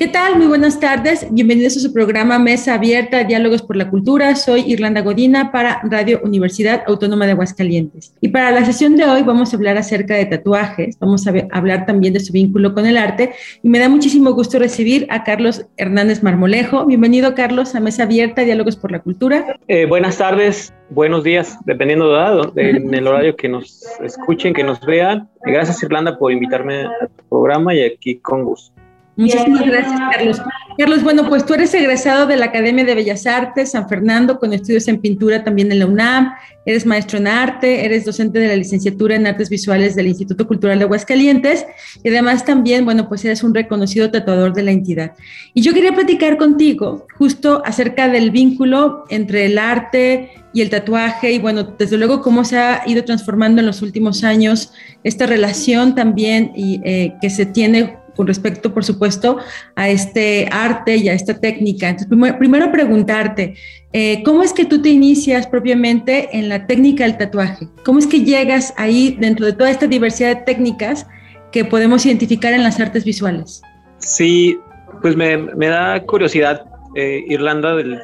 ¿Qué tal? Muy buenas tardes. Bienvenidos a su programa Mesa Abierta, Diálogos por la Cultura. Soy Irlanda Godina para Radio Universidad Autónoma de Aguascalientes. Y para la sesión de hoy vamos a hablar acerca de tatuajes, vamos a hablar también de su vínculo con el arte y me da muchísimo gusto recibir a Carlos Hernández Marmolejo. Bienvenido, Carlos, a Mesa Abierta, Diálogos por la Cultura. Eh, buenas tardes, buenos días, dependiendo de, en el horario que nos escuchen, que nos vean. Gracias, Irlanda, por invitarme a tu programa y aquí con gusto. Muchísimas gracias, Carlos. Carlos, bueno, pues tú eres egresado de la Academia de Bellas Artes San Fernando con estudios en pintura también en la UNAM, eres maestro en arte, eres docente de la licenciatura en artes visuales del Instituto Cultural de Aguascalientes y además también, bueno, pues eres un reconocido tatuador de la entidad. Y yo quería platicar contigo justo acerca del vínculo entre el arte y el tatuaje y bueno, desde luego cómo se ha ido transformando en los últimos años esta relación también y, eh, que se tiene con respecto, por supuesto, a este arte y a esta técnica. Entonces, primero, preguntarte, eh, ¿cómo es que tú te inicias propiamente en la técnica del tatuaje? ¿Cómo es que llegas ahí dentro de toda esta diversidad de técnicas que podemos identificar en las artes visuales? Sí, pues me, me da curiosidad, eh, Irlanda, del,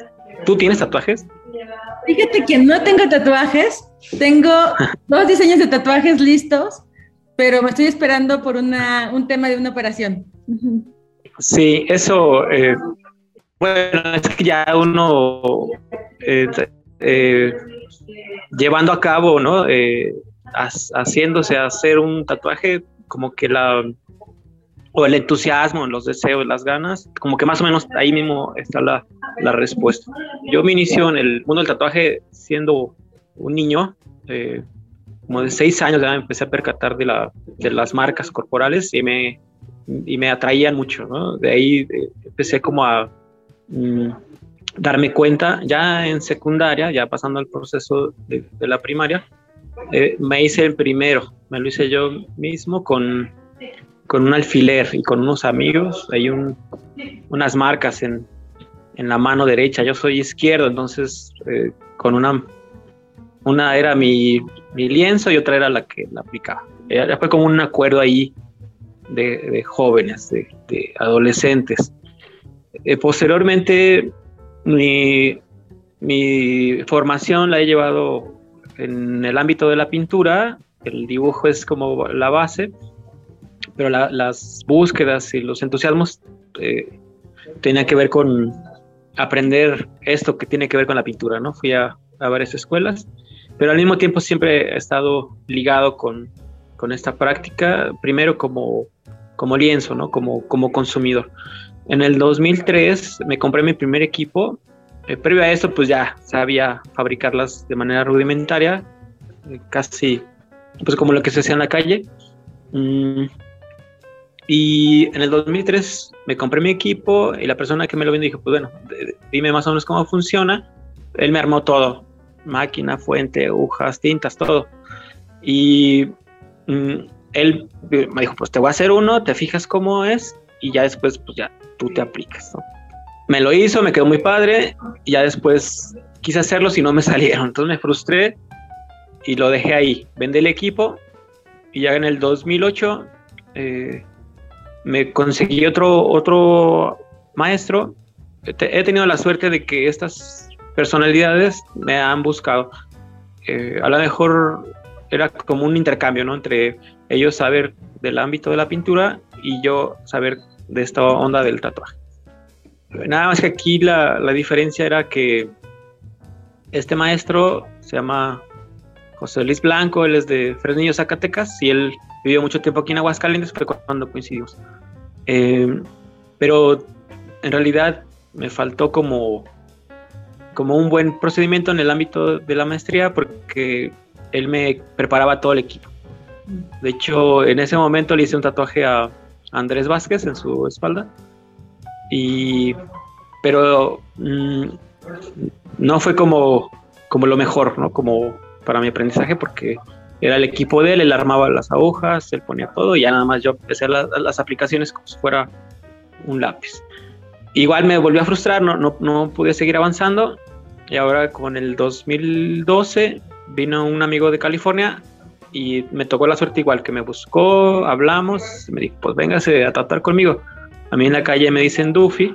¿tú tienes tatuajes? Fíjate que no tengo tatuajes, tengo dos diseños de tatuajes listos, pero me estoy esperando por una, un tema de una operación. Sí, eso, eh, bueno, es que ya uno eh, eh, llevando a cabo, ¿no? Haciéndose hacer un tatuaje, como que la, o el entusiasmo, los deseos, las ganas, como que más o menos ahí mismo está la, la respuesta. Yo me inicio en el mundo del tatuaje siendo un niño, eh, como de seis años ya me empecé a percatar de, la, de las marcas corporales y me, y me atraían mucho, ¿no? De ahí eh, empecé como a mm, darme cuenta, ya en secundaria, ya pasando el proceso de, de la primaria, eh, me hice el primero, me lo hice yo mismo con, con un alfiler y con unos amigos, hay un, unas marcas en, en la mano derecha, yo soy izquierdo, entonces eh, con una una era mi, mi, lienzo y otra era la que la aplicaba. Ya fue como un acuerdo ahí de, de jóvenes, de, de, adolescentes. Eh, posteriormente, mi, mi, formación la he llevado en el ámbito de la pintura, el dibujo es como la base, pero la, las búsquedas y los entusiasmos eh, tenían que ver con aprender esto que tiene que ver con la pintura, ¿no? Fui a, a varias escuelas pero al mismo tiempo siempre he estado ligado con, con esta práctica, primero como, como lienzo, ¿no? como, como consumidor. En el 2003 me compré mi primer equipo. Eh, previo a eso, pues ya sabía fabricarlas de manera rudimentaria, casi pues como lo que se hacía en la calle. Mm, y en el 2003 me compré mi equipo y la persona que me lo vendió dijo, pues bueno, dime más o menos cómo funciona. Él me armó todo, máquina, fuente, agujas, tintas, todo. Y mm, él me dijo, pues te voy a hacer uno, te fijas cómo es y ya después, pues ya tú te aplicas. Me lo hizo, me quedó muy padre y ya después quise hacerlo si no me salieron. Entonces me frustré y lo dejé ahí. Vendí el equipo y ya en el 2008 eh, me conseguí otro, otro maestro. He tenido la suerte de que estas personalidades me han buscado. Eh, a lo mejor era como un intercambio, ¿no? Entre ellos saber del ámbito de la pintura y yo saber de esta onda del tatuaje. Nada más que aquí la, la diferencia era que este maestro se llama José Luis Blanco, él es de Fresnillo, Zacatecas, y él vivió mucho tiempo aquí en Aguascalientes, fue cuando coincidimos. Eh, pero en realidad me faltó como como un buen procedimiento en el ámbito de la maestría porque él me preparaba todo el equipo. De hecho, en ese momento le hice un tatuaje a Andrés Vázquez en su espalda. Y, pero mmm, no fue como, como lo mejor, ¿no? Como para mi aprendizaje porque era el equipo de él, él armaba las agujas, él ponía todo y ya nada más yo empecé a las aplicaciones como si fuera un lápiz. Igual me volvió a frustrar, no, no, no pude seguir avanzando y ahora con el 2012 vino un amigo de California y me tocó la suerte igual que me buscó, hablamos, me dijo, pues véngase a tratar conmigo. A mí en la calle me dicen Duffy,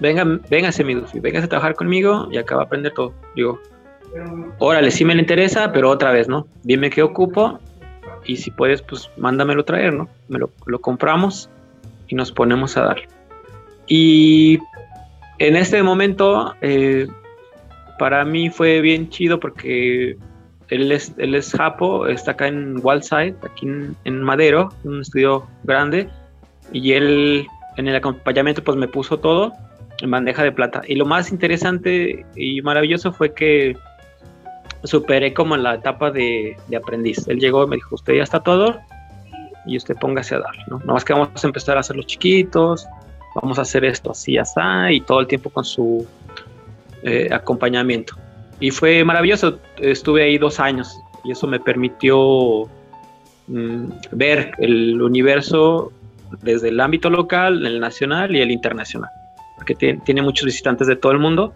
venga, véngase mi Duffy, véngase a trabajar conmigo y acaba a aprender todo. Digo, órale, sí me le interesa, pero otra vez, ¿no? Dime qué ocupo y si puedes, pues mándamelo traer, ¿no? Me lo, lo compramos y nos ponemos a dar. Y en este momento, eh, para mí fue bien chido porque él es, él es Japo, está acá en Waldside, aquí en, Madero, un estudio grande, y él en el acompañamiento pues me puso todo en bandeja de plata. Y lo más interesante y maravilloso fue que superé como en la etapa de, aprendiz. Él llegó y me dijo, usted ya está todo y usted póngase a dar, ¿no? más que vamos a empezar a hacer los chiquitos, vamos a hacer esto así, así, y todo el tiempo con su eh, acompañamiento. Y fue maravilloso, estuve ahí dos años y eso me permitió mm, ver el universo desde el ámbito local, el nacional y el internacional, porque tiene muchos visitantes de todo el mundo.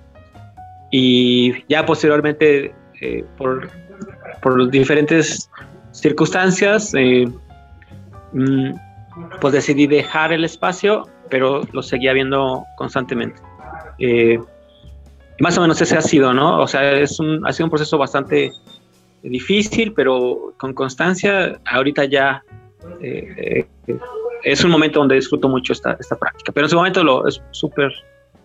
Y ya posteriormente, eh, por, por diferentes circunstancias, eh, mm, pues decidí dejar el espacio, pero lo seguía viendo constantemente. Eh, más o menos ese ha sido, ¿no? O sea, es un, ha sido un proceso bastante difícil, pero con constancia, ahorita ya eh, eh, es un momento donde disfruto mucho esta, esta práctica, pero en su momento lo, es súper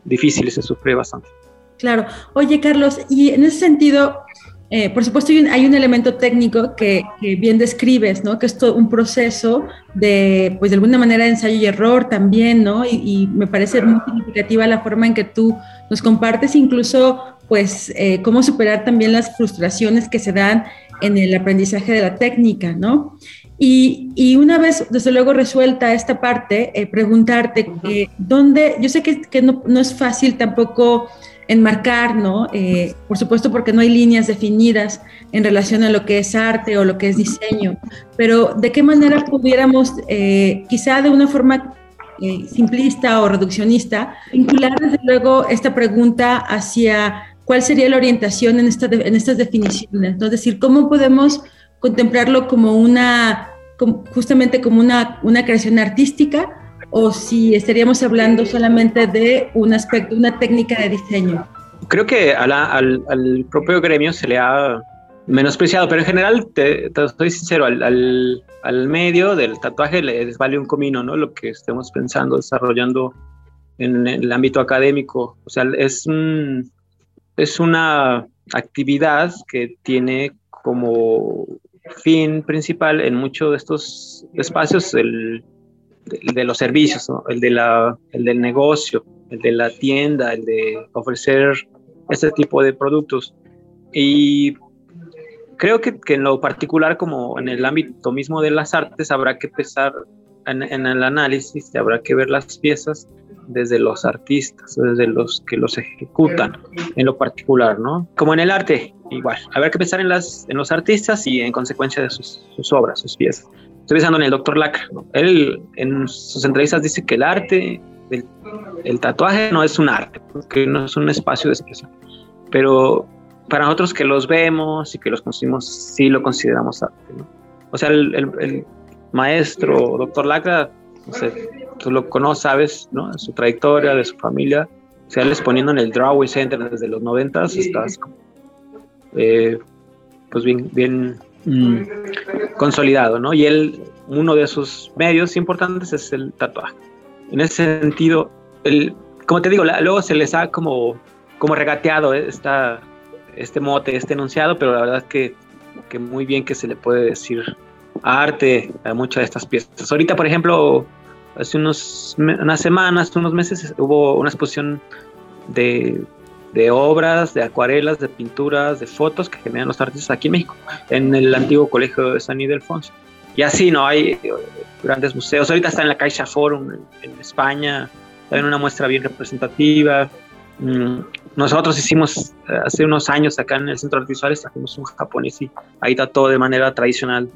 difícil y se sufre bastante. Claro. Oye, Carlos, y en ese sentido, eh, por supuesto, hay un, elemento técnico que, bien describes, ¿no? Que es todo un proceso de, pues de alguna manera, de ensayo y error también, ¿no? Y, me parece muy significativa la forma en que tú nos compartes, incluso, pues, eh, cómo superar también las frustraciones que se dan en el aprendizaje de la técnica, ¿no? Y, una vez, desde luego, resuelta esta parte, eh, preguntarte dónde, yo sé que, que no, no es fácil tampoco enmarcar, ¿no? Eh, por supuesto porque no hay líneas definidas en relación a lo que es arte o lo que es diseño, pero ¿de qué manera pudiéramos, eh, quizá de una forma eh, simplista o reduccionista, vincular desde luego esta pregunta hacia cuál sería la orientación en, esta en estas definiciones? ¿no? Es decir, ¿cómo podemos contemplarlo como una, justamente como una, una creación artística? O si estaríamos hablando solamente de un aspecto, una técnica de diseño. Creo que al, propio gremio se le ha menospreciado, pero en general, te, estoy sincero, al, medio del tatuaje les vale un comino, ¿no? Lo que estemos pensando, desarrollando en el ámbito académico. O sea, es, es una actividad que tiene como fin principal en muchos de estos espacios el de, los servicios, el, de la, el del negocio, el de la tienda, el de ofrecer este tipo de productos. Y creo que, que, en lo particular, como en el ámbito mismo de las artes, habrá que empezar en, el análisis, habrá que ver las piezas desde los artistas, desde los que los ejecutan, en lo particular, ¿no? Como en el arte, igual, habrá que pensar en, las, en los artistas y en consecuencia de sus obras, sus piezas. Estoy pensando en el doctor Lacra. Él en sus entrevistas dice que el arte, el, tatuaje no es un arte, porque no es un espacio de expresión. Pero para nosotros que los vemos y que los consumimos, sí lo consideramos arte. O sea, el, maestro, doctor Lacra, no sé, tú lo conoces, sabes, ¿no? De su trayectoria, de su familia. O sea, él exponiendo en el Drawway Center desde los 90, estás eh, pues bien, bien Mm, consolidado, ¿no? Y él, uno de sus medios importantes es el tatuaje. En ese sentido, el, como te digo, luego se les ha como, como regateado esta, este mote, este enunciado, pero la verdad que, que muy bien que se le puede decir arte a muchas de estas piezas. Ahorita, por ejemplo, hace unos, unas semanas, unos meses, hubo una exposición de de obras, de acuarelas, de pinturas, de fotos que generan los artistas aquí en México, en el antiguo colegio de San Ildefonso. Y así, ¿no? Hay eh, grandes museos. Ahorita está en la Caixa Forum en, España, hay una muestra bien representativa. Mm, nosotros hicimos eh, hace unos años acá en el centro de visuales, trajimos un japonés y ahí tatuó de manera tradicional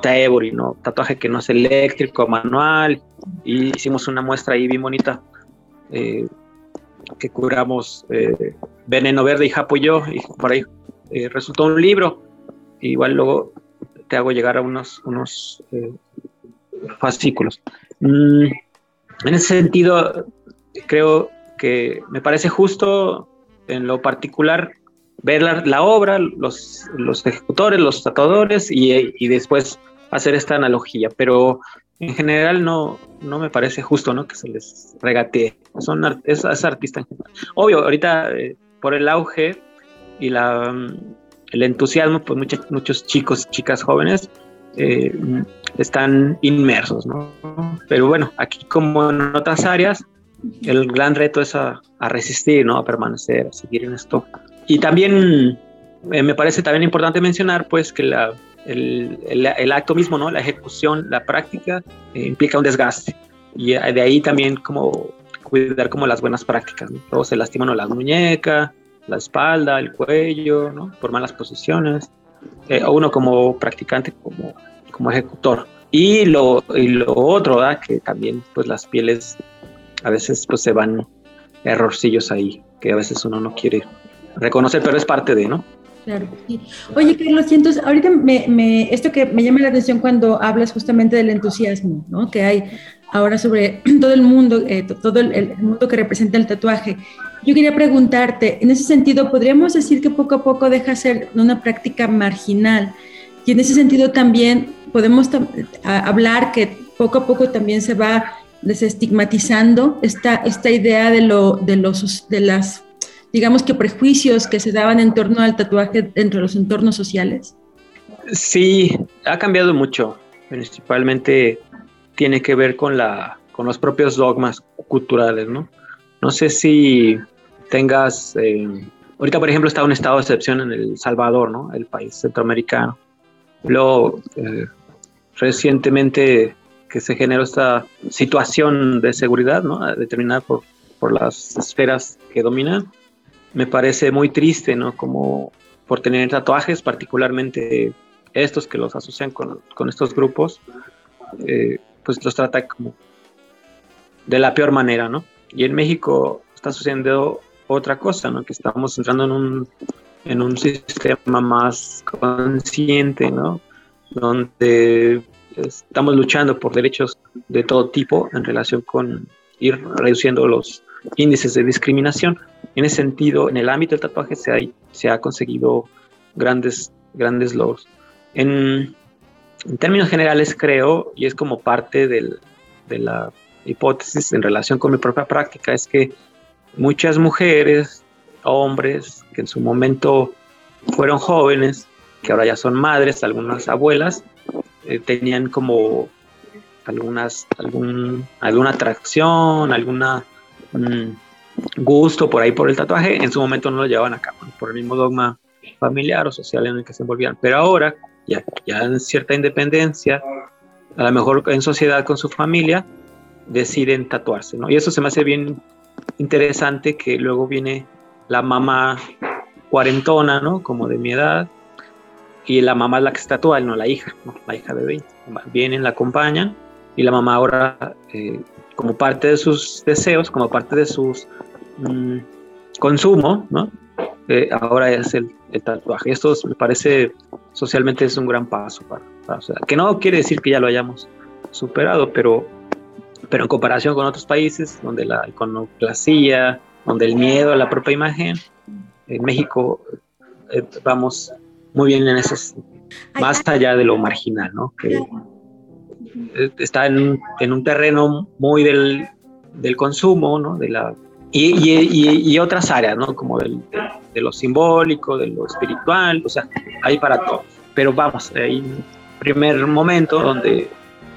Taebori, ¿no? Tatuaje que no es eléctrico, manual, y hicimos una muestra ahí bien bonita eh, que curamos eh, Veneno Verde y Japo y yo, y por ahí resultó un libro, igual luego te hago llegar a unos, unos fascículos. Mm, en ese sentido, creo que me parece justo en lo particular ver la, obra, los, los, ejecutores, los tatuadores y, y, después hacer esta analogía, pero en general no, no me parece justo ¿no? que se les regatee. Son es, es artista en general. Obvio, ahorita eh, por el auge y la, el entusiasmo, pues muchos, muchos chicos, chicas jóvenes eh, están inmersos, ¿no? Pero bueno, aquí como en otras áreas, el gran reto es a, resistir, ¿no? A permanecer, a seguir en esto. Y también eh, me parece también importante mencionar, pues, que la, el, el, acto mismo, ¿no? La ejecución, la práctica, eh, implica un desgaste. Y de ahí también como cuidar como las buenas prácticas, ¿no? Luego se lastiman la muñeca, la espalda, el cuello, ¿no? Por malas posiciones. Eh, uno como practicante, como, como ejecutor. Y lo, y lo otro, ¿verdad? Que también, pues, las pieles a veces pues se van errorcillos ahí que a veces uno no quiere reconocer, pero es parte de, ¿no? Claro, sí. Oye, Carlos, y entonces ahorita me, me, esto que me llama la atención cuando hablas justamente del entusiasmo, ¿no? Que hay ahora sobre todo el mundo, eh, todo el, mundo que representa el tatuaje. Yo quería preguntarte, en ese sentido, ¿podríamos decir que poco a poco deja ser una práctica marginal? Y en ese sentido también podemos hablar que poco a poco también se va desestigmatizando esta, esta idea de, lo, de, los, de las, digamos que prejuicios que se daban en torno al tatuaje entre los entornos sociales? Sí, ha cambiado mucho. Principalmente tiene que ver con, la, con los propios dogmas culturales, ¿no? No sé si tengas... Eh, ahorita, por ejemplo, está un estado de excepción en El Salvador, ¿no? El país centroamericano. Luego, eh, recientemente que se generó esta situación de seguridad, ¿no? determinada por, por las esferas que dominan, me parece muy triste, ¿no? Como por tener tatuajes, particularmente estos que los asocian con, con estos grupos, eh, pues los trata como de la peor manera, ¿no? Y en México está sucediendo otra cosa, ¿no? Que estamos entrando en un, en un sistema más consciente, ¿no? Donde estamos luchando por derechos de todo tipo en relación con ir reduciendo los índices de discriminación. En ese sentido, en el ámbito del tatuaje se ha, se ha conseguido grandes, grandes logros. En, términos generales, creo, y es como parte de la hipótesis en relación con mi propia práctica, es que muchas mujeres, hombres, que en su momento fueron jóvenes, que ahora ya son madres, algunas abuelas, eh, tenían como algunas, alguna atracción, alguna mm, gusto por ahí por el tatuaje, en su momento no lo llevaban a cabo, por el mismo dogma familiar o social en el que se envolvían. Pero ahora, ya, ya en cierta independencia, a lo mejor en sociedad con su familia, deciden tatuarse, ¿no? Y eso se me hace bien interesante que luego viene la mamá cuarentona, ¿no? Como de mi edad, y la mamá es la que está actual, no la hija, la hija de 20. Vienen, la acompañan y la mamá ahora, eh, como parte de sus deseos, como parte de sus mm, consumo, ¿no? Eh, ahora es el, tatuaje. Esto me parece socialmente es un gran paso para, que no quiere decir que ya lo hayamos superado, pero, pero en comparación con otros países donde la iconoclasía, donde el miedo a la propia imagen, en México eh, vamos muy bien en esas, más allá de lo marginal, ¿no? Que está en, en un terreno muy del, del, consumo, ¿no? De la, y, y, y, otras áreas, ¿no? Como del, de, lo simbólico, de lo espiritual, o sea, hay para todo. Pero vamos, hay un primer momento donde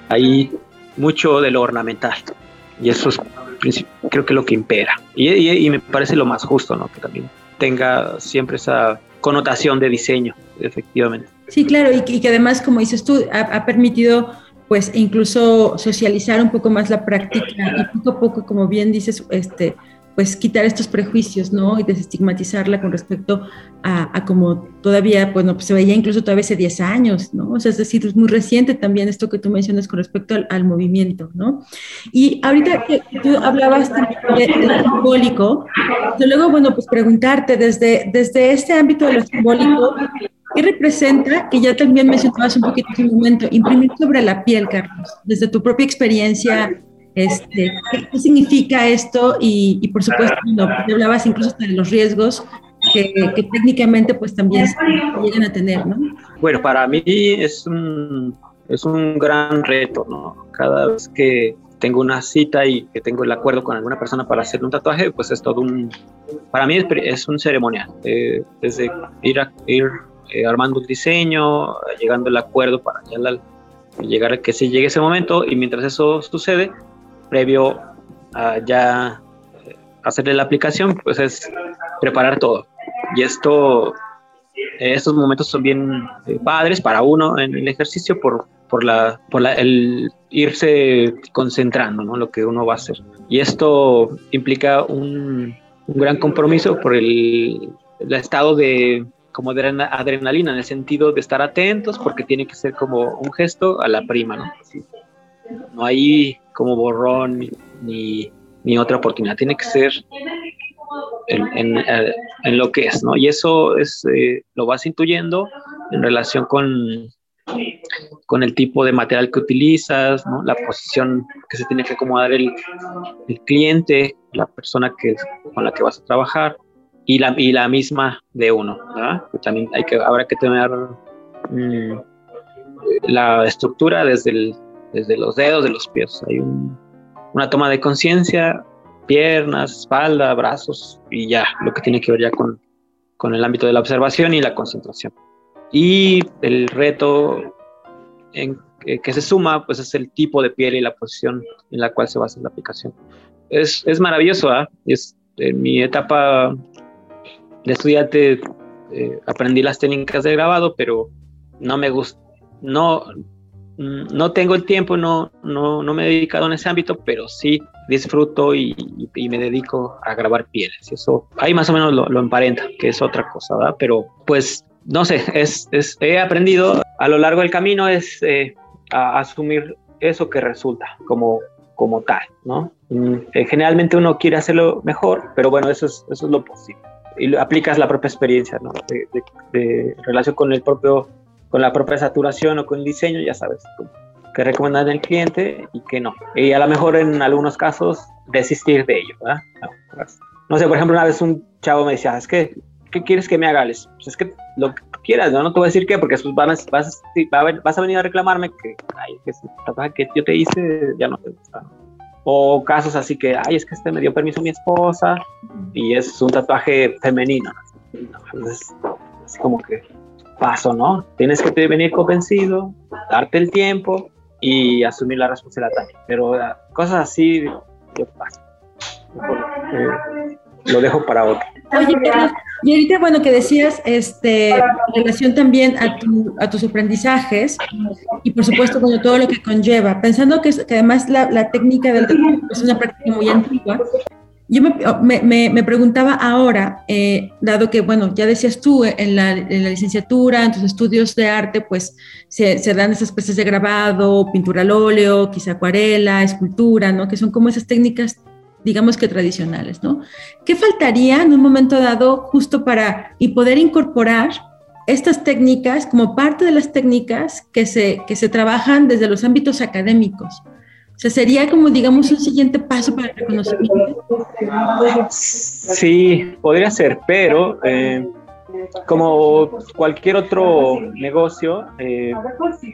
hay mucho de lo ornamental. Y eso es creo que lo que impera. Y, y, me parece lo más justo, ¿no? Que también tenga siempre esa connotación de diseño, efectivamente. Sí, claro, y, que además, como dices tú, ha, permitido pues incluso socializar un poco más la práctica y poco a poco, como bien dices, este, pues quitar estos prejuicios, ¿no? Y desestigmatizarla con respecto a, como todavía, bueno, pues se veía incluso todavía hace 10 años, ¿no? O sea, es decir, es muy reciente también esto que tú mencionas con respecto al, movimiento, ¿no? Y ahorita que tú hablabas de, de, lo simbólico, luego, bueno, pues preguntarte desde, desde este ámbito de lo simbólico, ¿Qué representa, que ya también mencionabas un poquito en un momento, imprimir sobre la piel, Carlos, desde tu propia experiencia este, ¿Qué significa esto? Y, por supuesto, no, hablabas incluso de los riesgos que, técnicamente pues también llegan a tener, ¿no? Bueno, para mí es un, es un gran reto, ¿no? Cada vez que tengo una cita y que tengo el acuerdo con alguna persona para hacer un tatuaje, pues es todo un, para mí es, un ceremonial, eh, desde ir, a, ir eh, armando un diseño, llegando al acuerdo para llegar a que se llegue ese momento y mientras eso sucede, previo a ya hacerle la aplicación, pues es preparar todo. Y esto, estos momentos son bien eh, padres para uno en el ejercicio por, por, la, por la, el irse concentrando, ¿no? Lo que uno va a hacer. Y esto implica un, un gran compromiso por el, el estado de como adrenalina en el sentido de estar atentos porque tiene que ser como un gesto a la prima, ¿no? No hay como borrón ni, ni otra oportunidad, tiene que ser en, eh, lo que es, ¿no? Y eso es, eh, lo vas intuyendo en relación con, con el tipo de material que utilizas, ¿no? la posición que se tiene que acomodar el, el cliente, la persona que, con la que vas a trabajar y la, y la misma de uno. También hay que, habrá que tener mm, la estructura desde el, desde los dedos de los pies. Hay una toma de conciencia, piernas, espalda, brazos y ya, lo que tiene que ver ya con, con el ámbito de la observación y la concentración. Y el reto en, que se suma, pues es el tipo de piel y la posición en la cual se basa la aplicación. Es, es maravilloso, ¿ah? Es, en mi etapa de estudiante eh, aprendí las técnicas de grabado, pero no me gusta, no, Mm, no tengo el tiempo, no, no, no, me he dedicado en ese ámbito, pero sí disfruto y, me dedico a grabar pieles. Eso ahí más o menos lo, emparenta, que es otra cosa, ¿verdad? Pero pues no sé, es, he aprendido a lo largo del camino es eh, a asumir eso que resulta como, como tal, ¿no? Mm, eh, generalmente uno quiere hacerlo mejor, pero bueno, eso es, eso es lo posible. Y aplicas la propia experiencia, ¿no? de relación con el propio con la propia saturación o con el diseño, ya sabes qué recomendar al cliente y qué no. Y a lo mejor en algunos casos desistir de ello, ¿verdad? No, pues, no sé, por ejemplo, una vez un chavo me decía, es que, ¿qué quieres que me haga? Pues es que lo que quieras, ¿no? No te voy a decir qué, porque después vas, vas, vas a venir a reclamarme que, ay, que que yo te hice ya no te gusta. O casos así que, ay, es que este me dio permiso mi esposa y es un tatuaje femenino. No, es así como que paso, ¿no? Tienes que venir convencido, darte el tiempo y asumir la responsabilidad también. Pero ah, cosas así, yo paso. Eh, lo dejo para otro. Oye, y ahorita, bueno, que decías, este, en relación también a, a, tus aprendizajes y por supuesto, con todo lo que conlleva, pensando que, que además la, la técnica del es una práctica muy antigua, yo me, me, preguntaba ahora, eh, dado que, bueno, ya decías tú, en la, en la, licenciatura, en tus estudios de arte, pues se, se, dan esas especies de grabado, pintura al óleo, quizá acuarela, escultura, ¿no? Que son como esas técnicas, digamos que tradicionales, ¿no? ¿Qué faltaría en un momento dado justo para y poder incorporar estas técnicas como parte de las técnicas que se, que se trabajan desde los ámbitos académicos? O sea, sería como, digamos, un siguiente paso para el reconocimiento. Sí, podría ser, pero eh, como cualquier otro negocio, eh,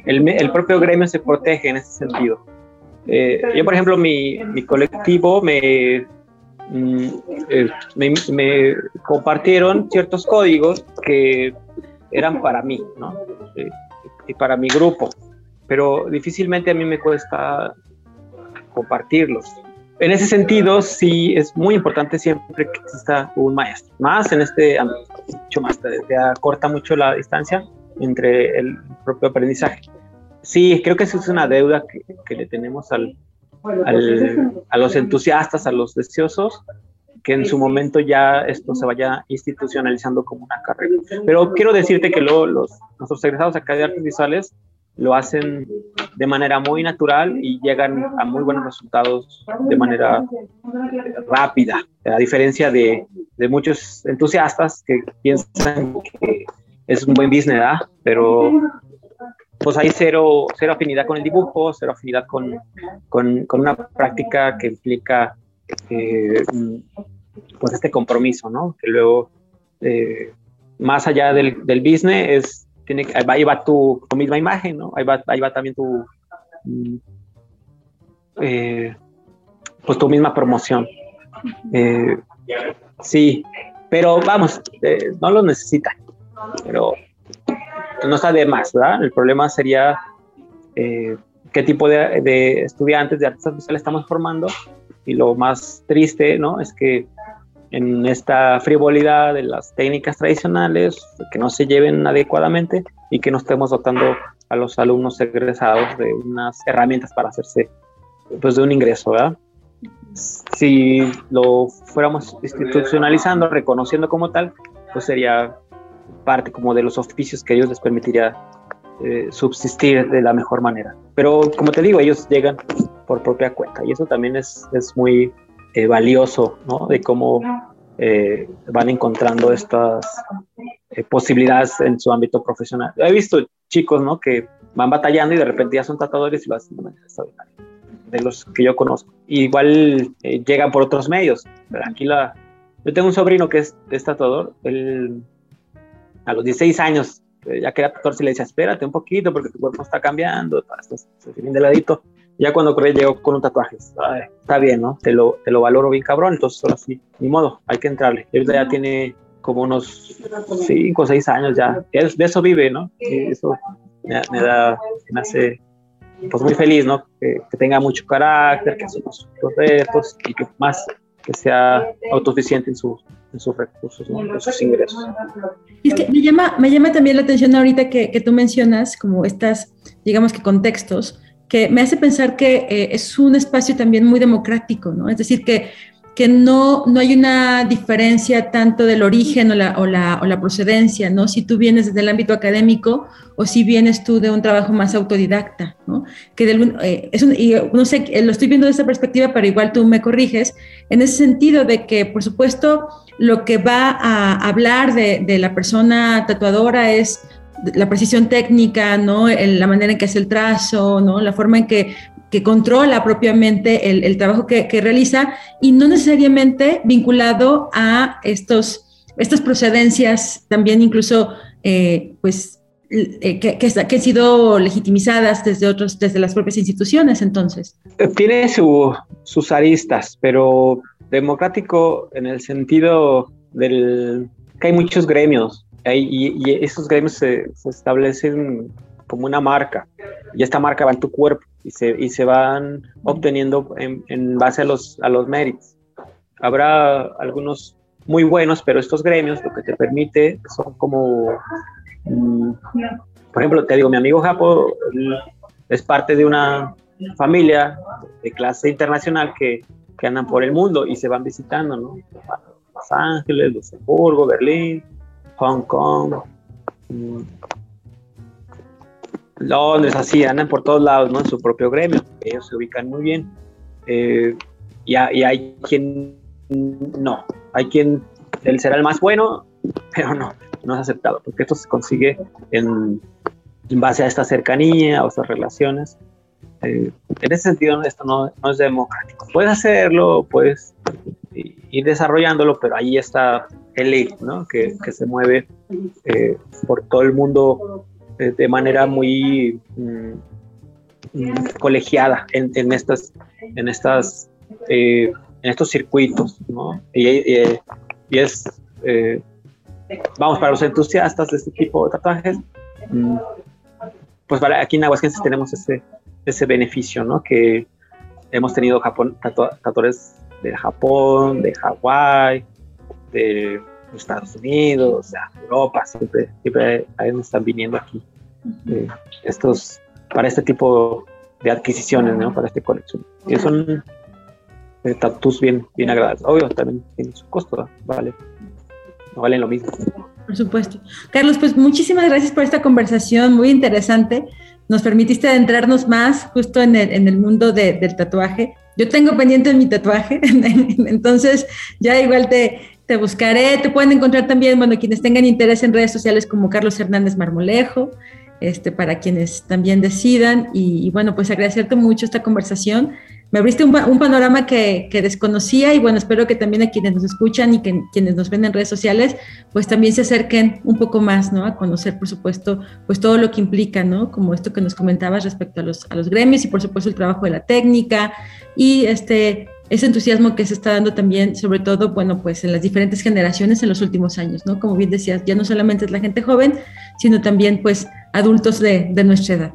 el, propio gremio se protege en ese sentido. Eh, yo, por ejemplo, mi, mi colectivo me, mm, me, me, compartieron ciertos códigos que eran para mí, ¿no? y para mi grupo, pero difícilmente a mí me cuesta compartirlos. En ese sentido, sí es muy importante siempre que exista un maestro, más en este ámbito, mucho más, te, acorta mucho la distancia entre el propio aprendizaje. Sí, creo que eso es una deuda que, le tenemos al, a los entusiastas, a los deseosos, que en su momento ya esto se vaya institucionalizando como una carrera. Pero quiero decirte que luego los, nuestros egresados acá de artes visuales lo hacen de manera muy natural y llegan a muy buenos resultados de manera rápida, a diferencia de, muchos entusiastas que piensan que es un buen business. Pero pues hay cero, cero afinidad con el dibujo, cero afinidad con, con, una práctica que implica eh, pues este compromiso, ¿no? Que luego, eh, más allá del, del business, es, tiene, ahí va tu, misma imagen, ¿no? Ahí va, ahí va también tu, mm, eh, pues tu misma promoción. Sí, pero vamos, no lo necesita, pero no está de más, ¿verdad? El problema sería eh, qué tipo de, estudiantes de artes visuales estamos formando y lo más triste, ¿no? Es que en esta frivolidad de las técnicas tradicionales, que no se lleven adecuadamente y que no estemos dotando a los alumnos egresados de unas herramientas para hacerse pues de un ingreso, ¿verdad? Si lo fuéramos institucionalizando, reconociendo como tal, pues sería parte como de los oficios que ellos les permitiría eh, subsistir de la mejor manera. Pero como te digo, ellos llegan por propia cuenta y eso también es, es muy eh, valioso, ¿no? De cómo eh, van encontrando estas eh, posibilidades en su ámbito profesional. He visto chicos, ¿no? Que van batallando y de repente ya son tatuadores y lo hacen de manera extraordinaria, de los que yo conozco. Igual eh, llegan por otros medios, pero aquí la... Yo tengo un sobrino que es, es él a los 16 años, eh, ya que era tatuador, se le decía, espérate un poquito porque tu cuerpo está cambiando, estás bien de ladito. Ya cuando Correa llegó con un tatuaje, está bien, ¿no? Te lo, te lo valoro bien cabrón, entonces ahora sí, ni modo, hay que entrarle. Él ya tiene como unos 5 o 6 años ya, de eso vive, ¿no? Y eso me, me, da, me hace pues muy feliz, ¿no? Que, que tenga mucho carácter, que asuma sus retos y que más que sea autosuficiente en, su, en sus recursos, ¿no? en sus ingresos. Y es que me llama, me llama también la atención ahorita que, que tú mencionas como estas, digamos que contextos, que me hace pensar que eh, es un espacio también muy democrático, ¿no? Es decir, que, que no, no hay una diferencia tanto del origen o la, o, la, o la procedencia, ¿no? Si tú vienes desde el ámbito académico o si vienes tú de un trabajo más autodidacta. Que de, eh, es un, y no sé, lo estoy viendo desde esa perspectiva, pero igual tú me corriges, en ese sentido de que, por supuesto, lo que va a hablar de, de la persona tatuadora es la precisión técnica, ¿no? la manera en que hace el trazo, ¿no? La forma en que, que controla propiamente el, el trabajo que, que, realiza y no necesariamente vinculado a estos, estas procedencias también incluso, eh, pues, eh, que, que, que, han sido legitimizadas desde otros, desde las propias instituciones, entonces. Tiene su, sus aristas, pero democrático en el sentido del que hay muchos gremios, y, y esos gremios se, se, establecen como una marca y esta marca va en tu cuerpo y se, y se van obteniendo en, en, base a los, a los méritos. Habrá algunos muy buenos, pero estos gremios lo que te permite son como, por ejemplo, te digo, mi amigo Japo es parte de una familia de clase internacional que, que andan por el mundo y se van visitando, ¿no? Los Ángeles, Luxemburgo, Berlín, Hong Kong, mm, Londres, así, andan por todos lados, ¿no? En su propio gremio, ellos se ubican muy bien. Eh, y, y, hay quien no, hay quien, él será el más bueno, pero no, no es aceptado, porque esto se consigue en, en base a esta cercanía o estas relaciones. Eh, en ese sentido, esto no, no, es democrático. Puedes hacerlo, puedes ir desarrollándolo, pero ahí está elite, ¿no? que, que se mueve eh, por todo el mundo eh, de manera muy mm, mm, colegiada en, en, estas, en, estas, en estos circuitos. ¿no? Y, es, vamos, para los entusiastas de este tipo de tatuajes, mm, pues para, aquí en Aguascalientes tenemos ese, ese beneficio, ¿no? que hemos tenido Japón, tatu tatuadores de Japón, de Hawái, de Estados Unidos, de Europa, siempre, siempre están viniendo aquí eh, estos, para este tipo de adquisiciones, ¿no? Para este colección. Y son, eh, bien, bien agradables. Obvio, también tiene su costo, vale, valen lo mismo. Por supuesto. Carlos, pues muchísimas gracias por esta conversación muy interesante. Nos permitiste adentrarnos más justo en el, en el mundo del tatuaje. Yo tengo pendiente mi tatuaje, entonces ya igual te, te buscaré. Te pueden encontrar también, bueno, quienes tengan interés en redes sociales como Carlos Hernández Marmolejo, este, para quienes también decidan. Y, bueno, pues agradecerte mucho esta conversación. Me abriste un, panorama que, desconocía y bueno, espero que también a quienes nos escuchan y que quienes nos ven en redes sociales, pues también se acerquen un poco más, ¿no? A conocer, por supuesto, pues todo lo que implica, ¿no? Como esto que nos comentabas respecto a los, a los gremios y por supuesto el trabajo de la técnica y este, ese entusiasmo que se está dando también, sobre todo, bueno, pues en las diferentes generaciones en los últimos años, ¿no? Como bien decías, ya no solamente es la gente joven, sino también, pues, adultos de, nuestra edad.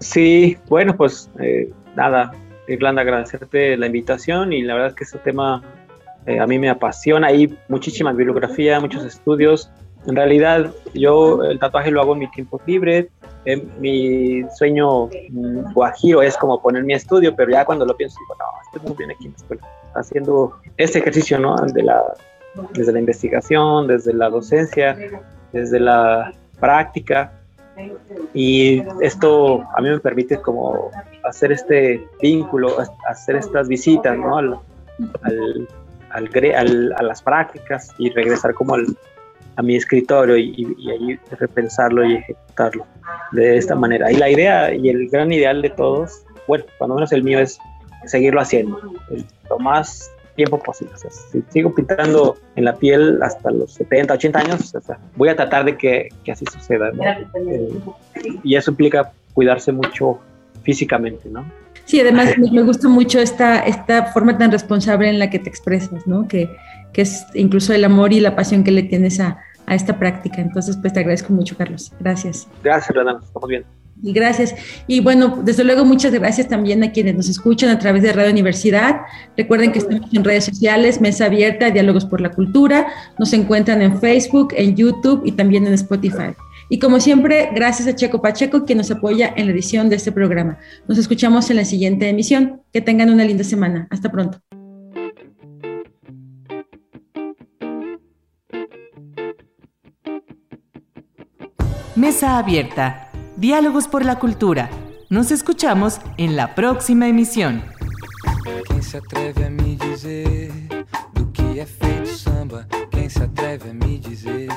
Sí, bueno, pues eh, nada, Irlanda, agradecerte la invitación y la verdad es que ese tema eh, a mí me apasiona. Hay muchísima bibliografía, muchos estudios. En realidad, yo el tatuaje lo hago en mi tiempo libre. Eh, mi sueño mm, guajiro es como poner mi estudio, pero ya cuando lo pienso, digo, no, estoy muy bien aquí en la escuela, haciendo este ejercicio, ¿no? De la, desde la investigación, desde la docencia, desde la práctica. Y esto a mí me permite como hacer este vínculo, hacer estas visitas, ¿no? Al, al, a las prácticas y regresar como a mi escritorio y, y, ahí repensarlo y ejecutarlo de esta manera. Y la idea y el gran ideal de todos, bueno, cuando menos el mío es seguirlo haciendo, lo más tiempo posible. si sigo pintando en la piel hasta los 70, 80 años, voy a tratar de que, que así suceda. Eh, y eso implica cuidarse mucho físicamente, ¿no? Sí, además me gusta mucho esta, esta forma tan responsable en la que te expresas, ¿no? Que, que es incluso el amor y la pasión que le tienes a, a esta práctica. Entonces, pues te agradezco mucho, Carlos. Gracias. Gracias, Renan. Estamos bien. Y gracias. Y bueno, desde luego muchas gracias también a quienes nos escuchan a través de Radio Universidad. Recuerden que estamos en redes sociales, Mesa Abierta, Diálogos por la Cultura. Nos encuentran en Facebook, en YouTube y también en Spotify. Y como siempre, gracias a Checo Pacheco, quien nos apoya en la edición de este programa. Nos escuchamos en la siguiente emisión. Que tengan una linda semana. Hasta pronto. Mesa Abierta. Diálogos por la Cultura. Nos escuchamos en la próxima emisión. Quem se atreve a me dizer do que é feito samba? Quem se atreve a me dizer?